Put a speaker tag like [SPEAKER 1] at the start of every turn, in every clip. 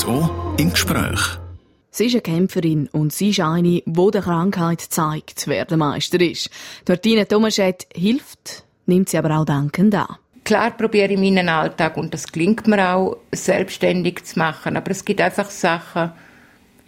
[SPEAKER 1] RSO im Gespräch.
[SPEAKER 2] Sie ist eine Kämpferin und sie ist eine, die der Krankheit zeigt, wer der Meister ist. Martina Tomaschett hilft, nimmt sie aber auch dankend an.
[SPEAKER 3] Klar probiere ich meinen Alltag und das klingt mir auch, selbstständig zu machen, aber es gibt einfach Sachen,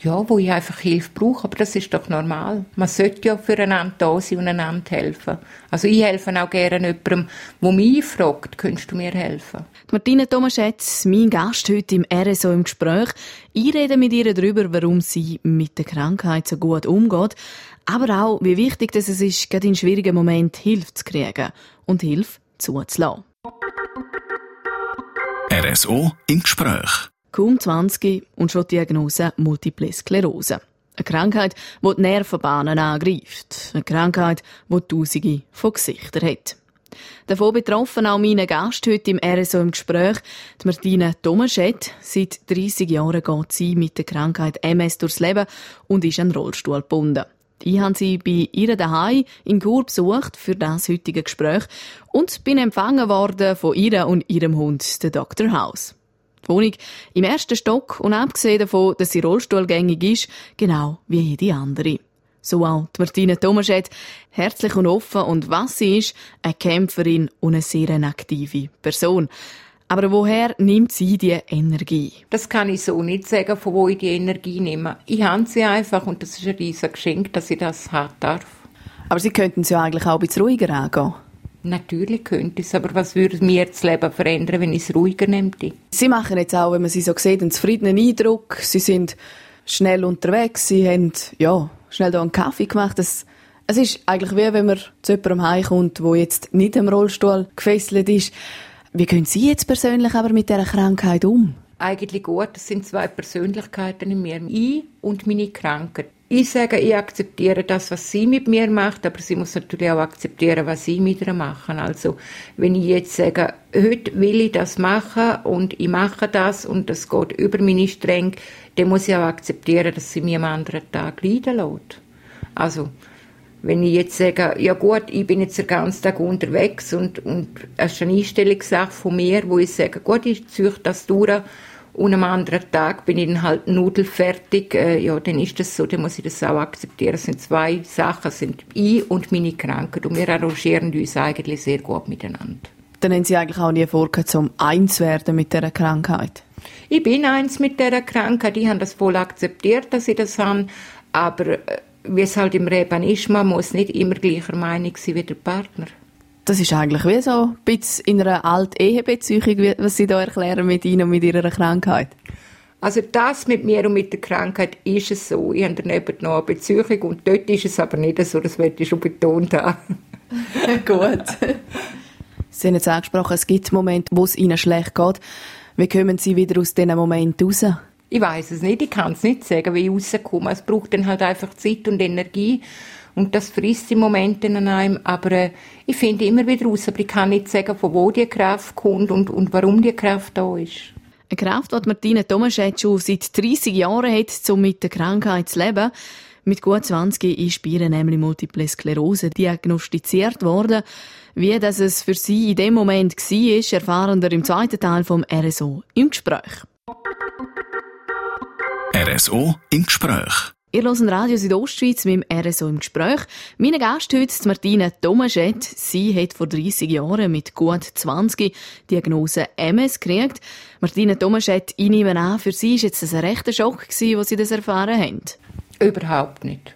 [SPEAKER 3] ja, wo ich einfach Hilfe brauche, aber das ist doch normal. Man sollte ja füreinander da sein und einander helfen. Also ich helfe auch gerne jemandem, der mich fragt, könntest du mir helfen?
[SPEAKER 2] Martina Tomaschetz, mein Gast heute im RSO im Gespräch. Ich rede mit ihr darüber, warum sie mit der Krankheit so gut umgeht, aber auch, wie wichtig es ist, gerade in schwierigen Momenten Hilfe zu kriegen und Hilfe zuzulassen.
[SPEAKER 1] RSO im Gespräch.
[SPEAKER 2] Kaum 20 und schon die Diagnose Multiple Sklerose. Eine Krankheit, die die Nervenbahnen angreift. Eine Krankheit, die Tausende von Gesichtern hat. Davon betroffen auch meine Gast heute im RSO im Gespräch, die Martina Tomaschett. Seit 30 Jahren geht sie mit der Krankheit MS durchs Leben und ist an Rollstuhl gebunden. Ich habe sie bei ihrer daheim in Chur besucht für das heutige Gespräch und bin empfangen worden von ihr und ihrem Hund, der Dr. House. Die Wohnung im ersten Stock und abgesehen davon, dass sie rollstuhlgängig ist, genau wie jede andere. So auch die Martina Tomaschett, herzlich und offen und was sie ist, eine Kämpferin und eine sehr aktive Person. Aber woher nimmt sie die Energie?
[SPEAKER 3] Das kann ich so nicht sagen, von wo ich die Energie nehme. Ich habe sie einfach und das ist ein riesiges Geschenk, dass ich das haben darf.
[SPEAKER 2] Aber Sie könnten sie ja eigentlich auch ein bisschen ruhiger angehen.
[SPEAKER 3] Natürlich könnte es, aber was würde mir das Leben verändern, wenn ich es ruhiger nehme?
[SPEAKER 2] Sie machen jetzt auch, wenn man sie so sieht, einen zufriedenen Eindruck. Sie sind schnell unterwegs. Sie haben, ja, schnell da einen Kaffee gemacht. Das, es ist eigentlich wie, wenn man zu jemandem heimkommt, der jetzt nicht im Rollstuhl gefesselt ist. Wie gehen Sie jetzt persönlich aber mit dieser Krankheit um?
[SPEAKER 3] Eigentlich gut, das sind zwei Persönlichkeiten in mir. Ich und meine Krankheit. Ich sage, ich akzeptiere das, was sie mit mir macht, aber sie muss natürlich auch akzeptieren, was ich mit ihr mache. Also, wenn ich jetzt sage, heute will ich das machen und ich mache das und das geht über meine Stränge, dann muss ich auch akzeptieren, dass sie mir am anderen Tag leiden lässt. Also, wenn ich jetzt sage, ja gut, ich bin jetzt den ganzen Tag unterwegs und, und es ist eine Einstellungssache von mir, wo ich sage, gut, ich ziehe das durch und am anderen Tag bin ich dann halt nudelfertig, äh, ja, dann ist das so, dann muss ich das auch akzeptieren. Es sind zwei Sachen, es sind ich und meine Krankheit und wir arrangieren uns eigentlich sehr gut miteinander.
[SPEAKER 2] Dann haben Sie eigentlich auch nie vor, zum eins werden mit dieser Krankheit?
[SPEAKER 3] Ich bin eins mit dieser Krankheit, ich habe das voll akzeptiert, dass ich das habe, aber äh, wie es halt im Leben ist, man muss nicht immer gleicher Meinung sein wie der Partner.
[SPEAKER 2] Das ist eigentlich wie so ein bisschen in einer alten Ehebeziehung, was Sie da erklären mit Ihnen und mit Ihrer Krankheit.
[SPEAKER 3] Also das mit mir und mit der Krankheit ist es so. Ich habe daneben noch eine Beziehung und dort ist es aber nicht so, das werde ich schon betont haben.
[SPEAKER 2] Gut. Sie haben jetzt angesprochen, es gibt Momente, wo es Ihnen schlecht geht. Wie kommen Sie wieder aus diesen Momenten raus?
[SPEAKER 3] Ich weiß es nicht, ich kann es nicht sagen, wie ich rauskomme. Es braucht dann halt einfach Zeit und Energie und das frisst im Moment an einem. Aber äh, ich finde immer wieder raus, aber ich kann nicht sagen, von wo die Kraft kommt und, und warum die Kraft da ist.
[SPEAKER 2] Eine Kraft, die Martina Tomaschett schon seit 30 Jahren hat, um mit der Krankheit zu leben. Mit gut 20 ist bei ihr nämlich Multiple Sklerose diagnostiziert worden. Wie das es für sie in dem Moment war, erfahren wir im zweiten Teil vom RSO im Gespräch.
[SPEAKER 1] RSO im Gespräch.
[SPEAKER 2] Ihr hört Radio Südostschweiz mit dem RSO im Gespräch. Meine Gast heute ist Martina Tomaschett. Sie hat vor 30 Jahren mit gut 20 die Diagnose MS gekriegt. Martina Tomaschett, ich nehme an, für Sie war jetzt das ein rechter Schock, gewesen, als Sie das erfahren haben.
[SPEAKER 3] Überhaupt nicht.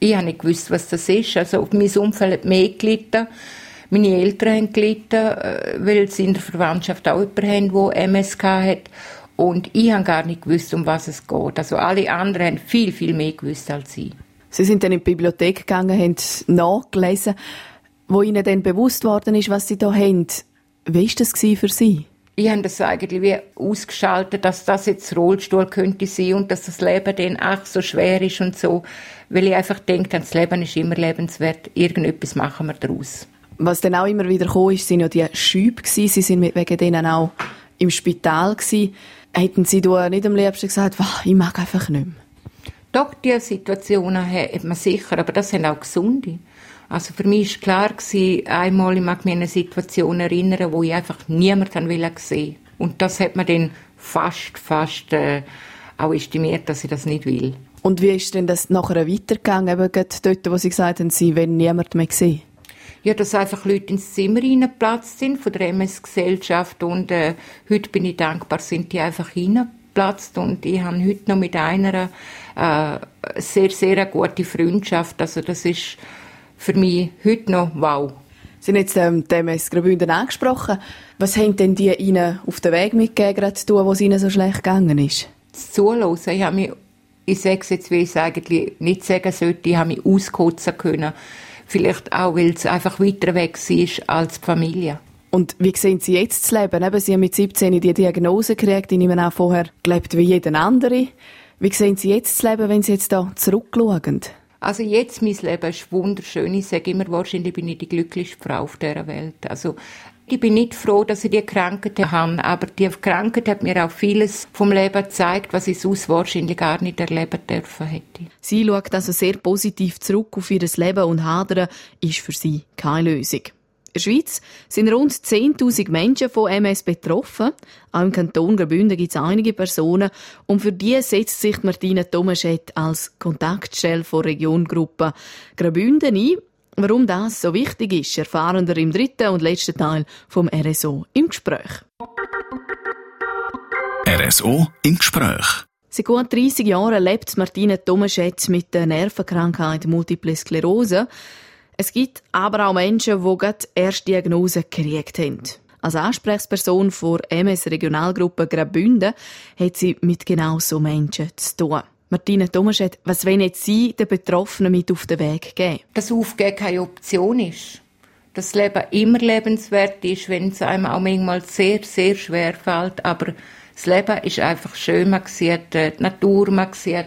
[SPEAKER 3] Ich habe nicht gewusst, was das ist. Also mein Umfeld hat mehr gelitten. Meine Eltern haben gelitten, äh, weil sie in der Verwandtschaft auch jemanden haben, der MS hat. Und ich habe gar nicht gewusst, um was es geht. Also alle anderen haben viel, viel mehr gewusst als ich.
[SPEAKER 2] Sie sind dann in die Bibliothek gegangen, haben nachgelesen, wo Ihnen dann bewusst worden ist, was Sie da haben. Wie war das für Sie?
[SPEAKER 3] Ich habe das eigentlich wie ausgeschaltet, dass das jetzt Rollstuhl könnte sein und dass das Leben dann ach so schwer ist und so. Weil ich einfach denke, das Leben ist immer lebenswert. Irgendetwas machen wir daraus.
[SPEAKER 2] Was dann auch immer wieder kam, ist, sind ja die Schübe. Sie sind wegen denen auch im Spital gewesen. Hätten Sie da nicht am liebsten gesagt, «Wah, ich mag einfach nicht mehr?
[SPEAKER 3] Doch, diese Situationen hat man sicher, aber das sind auch gesunde. Also für mich war klar, gewesen, einmal, ich mag mich an eine Situation erinnern, wo ich einfach niemanden will sehen Und das hat man dann fast, fast äh, auch estimiert, dass ich das nicht will.
[SPEAKER 2] Und wie ist denn das nachher weitergegangen, eben dort, wo Sie gesagt haben, Sie wollen niemand mehr sehen?
[SPEAKER 3] Ja, dass einfach Leute ins Zimmer reingeplatzt sind von der MS-Gesellschaft und äh, heute bin ich dankbar, sind die einfach reingeplatzt und ich habe heute noch mit einer äh, sehr, sehr eine gute Freundschaft. Also das ist für mich heute noch wow.
[SPEAKER 2] Sie haben jetzt ähm, die MS Graubünden angesprochen. Was haben denn die Ihnen auf den Weg mitgegeben, zu tun, was Ihnen so schlecht gegangen ist?
[SPEAKER 3] Das Zuhören. Ich habe mich, ich sage es jetzt, wie ich es eigentlich nicht sagen sollte, ich habe mich auskotzen können. Vielleicht auch, weil es einfach weiter weg war als die Familie.
[SPEAKER 2] Und wie sehen Sie jetzt das Leben? Eben, Sie haben mit 17 die Diagnose gekriegt, ich nehme auch vorher gelebt wie jeder andere. Wie sehen Sie jetzt das Leben, wenn Sie jetzt da zurückschauen?
[SPEAKER 3] Also jetzt, mein Leben ist wunderschön. Ich sage immer, wahrscheinlich bin ich die glücklichste Frau auf dieser Welt. Also ich bin nicht froh, dass ich die Krankheit habe, aber die Krankheit hat mir auch vieles vom Leben gezeigt, was ich sonst wahrscheinlich gar nicht erleben dürfen hätte.
[SPEAKER 2] Sie schaut also sehr positiv zurück auf ihr Leben und Hadern ist für sie keine Lösung. In der Schweiz sind rund 10.000 Menschen von MS betroffen. Auch im Kanton Graubünden gibt es einige Personen. Und für die setzt sich Martina Tomaschett als Kontaktstelle von Regiongruppe Graubünden ein. Warum das so wichtig ist, erfahren wir im dritten und letzten Teil vom RSO im Gespräch.
[SPEAKER 1] RSO im Gespräch.
[SPEAKER 2] Seit gut 30 Jahren lebt Martina Tomaschett mit der Nervenkrankheit Multiple Sklerose. Es gibt aber auch Menschen, die gerade erst Diagnose gekriegt haben. Als Ansprechperson vor MS Regionalgruppe Graubünden hat sie mit genau so Menschen zu tun. Martina Tomaschet, was wollen jetzt Sie den Betroffenen mit auf den Weg geben?
[SPEAKER 3] Dass Aufgeben keine Option ist. Dass das Leben immer lebenswert ist, wenn es einem auch manchmal sehr, sehr schwer fällt. Aber das Leben ist einfach schön. Man sieht die Natur, man sieht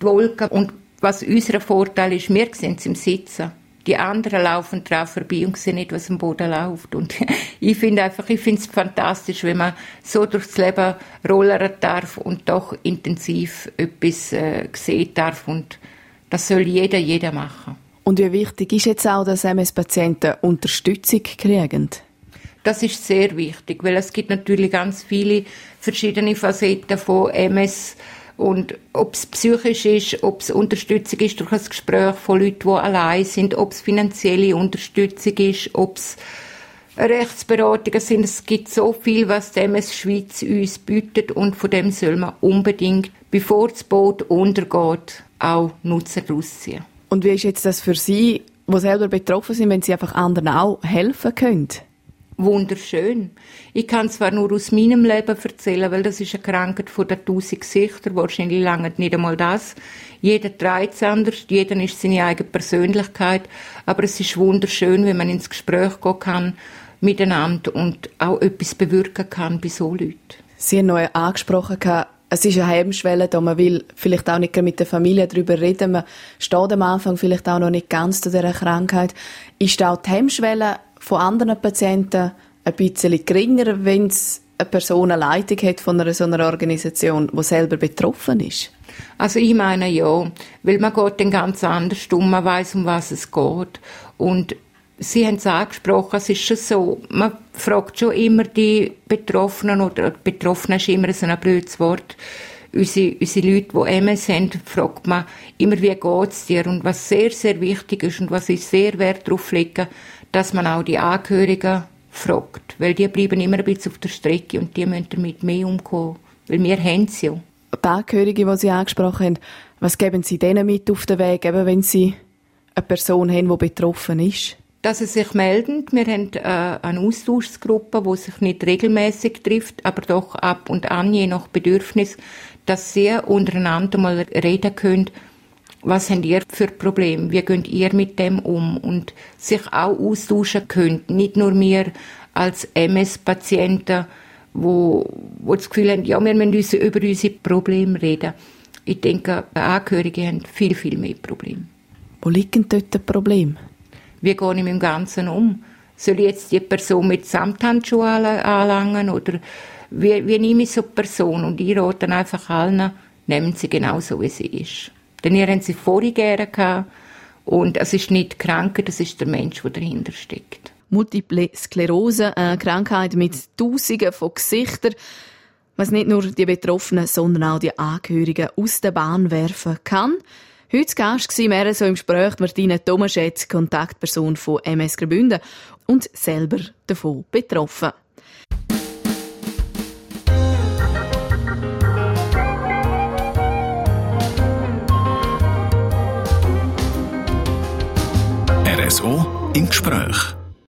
[SPEAKER 3] die Wolken. Und was unser Vorteil ist, wir es im Sitzen die anderen laufen drauf vorbei und sehen nicht, was am Boden läuft. Und ich finde einfach, ich finde es fantastisch, wenn man so durchs Leben rollern darf und doch intensiv etwas äh, sehen darf. Und das soll jeder, jeder machen.
[SPEAKER 2] Und wie wichtig ist jetzt auch, dass MS-Patienten Unterstützung kriegen?
[SPEAKER 3] Das ist sehr wichtig, weil es gibt natürlich ganz viele verschiedene Facetten von MS und ob es psychisch ist, ob es Unterstützung ist durch ein Gespräch von Leuten, die allein sind, ob es finanzielle Unterstützung ist, ob es Rechtsberatungen sind. Es gibt so viel, was die MS Schweiz uns bietet und von dem soll man unbedingt, bevor das Boot untergeht, auch Nutzen daraus ziehen.
[SPEAKER 2] Und wie ist jetzt das für Sie, die selber betroffen sind, wenn Sie einfach anderen auch helfen können?
[SPEAKER 3] Wunderschön. Ich kann zwar nur aus meinem Leben erzählen, weil das ist eine Krankheit von der tausend Gesichter, wahrscheinlich lange nicht einmal das. Jeder trägt es anders, jeder ist seine eigene Persönlichkeit, aber es ist wunderschön, wenn man ins Gespräch gehen kann miteinander und auch etwas bewirken kann bei so Leuten.
[SPEAKER 2] Sie haben noch angesprochen, es ist eine Hemmschwelle, da man will vielleicht auch nicht mit der Familie darüber reden. Man steht am Anfang vielleicht auch noch nicht ganz zu dieser Krankheit. Ist auch die Hemmschwelle von anderen Patienten ein bisschen geringer, wenn es eine Person eine Leitung hat von einer so einer Organisation, die selber betroffen ist?
[SPEAKER 3] Also ich meine ja, weil man geht dann ganz anders um, man weiß um was es geht und Sie haben es angesprochen, es ist schon so, man fragt schon immer die Betroffenen, oder Betroffene ist immer so ein blödes Wort, unsere, unsere Leute, die MS haben, fragt man immer, wie es dir? Und was sehr, sehr wichtig ist und was ich sehr Wert darauf lege, dass man auch die Angehörigen fragt. Weil die bleiben immer ein bisschen auf der Strecke und die müssen damit mehr umgehen. Weil wir haben es ja.
[SPEAKER 2] Die Angehörigen, die Sie angesprochen haben, was geben Sie denen mit auf den Weg, eben wenn Sie eine Person haben, die betroffen ist?
[SPEAKER 3] Dass sie sich melden. Wir haben äh, eine Austauschgruppe, die sich nicht regelmäßig trifft, aber doch ab und an, je nach Bedürfnis, dass sie untereinander mal reden können, was habt ihr für Probleme, wie geht ihr mit dem um und sich auch austauschen könnt, nicht nur wir als MS-Patienten, wo, wo das Gefühl haben, ja, wir müssen über unsere Probleme reden. Ich denke, Angehörige haben viel, viel mehr Probleme.
[SPEAKER 2] Wo liegen dort die Probleme?
[SPEAKER 3] Wie gehe ich mit dem Ganzen um? Soll ich jetzt die Person mit Samthandschuhen anlangen oder wie, wie nehme ich so eine Person? Und ich rate einfach allen, nehmen sie genau so, wie sie ist. Denn ihr habt sie vorher gerne und es ist nicht die Krankheit, es ist der Mensch, der dahinter steckt.
[SPEAKER 2] Multiple Sklerose, eine Krankheit mit Tausenden von Gesichtern. was nicht nur die Betroffenen, sondern auch die Angehörigen aus der Bahn werfen kann. Heute Gast war mehr so im Gespräch Martina Tomaschetz, Kontaktperson von MS Graubünden und selber davon betroffen.
[SPEAKER 1] RSO im Gespräch.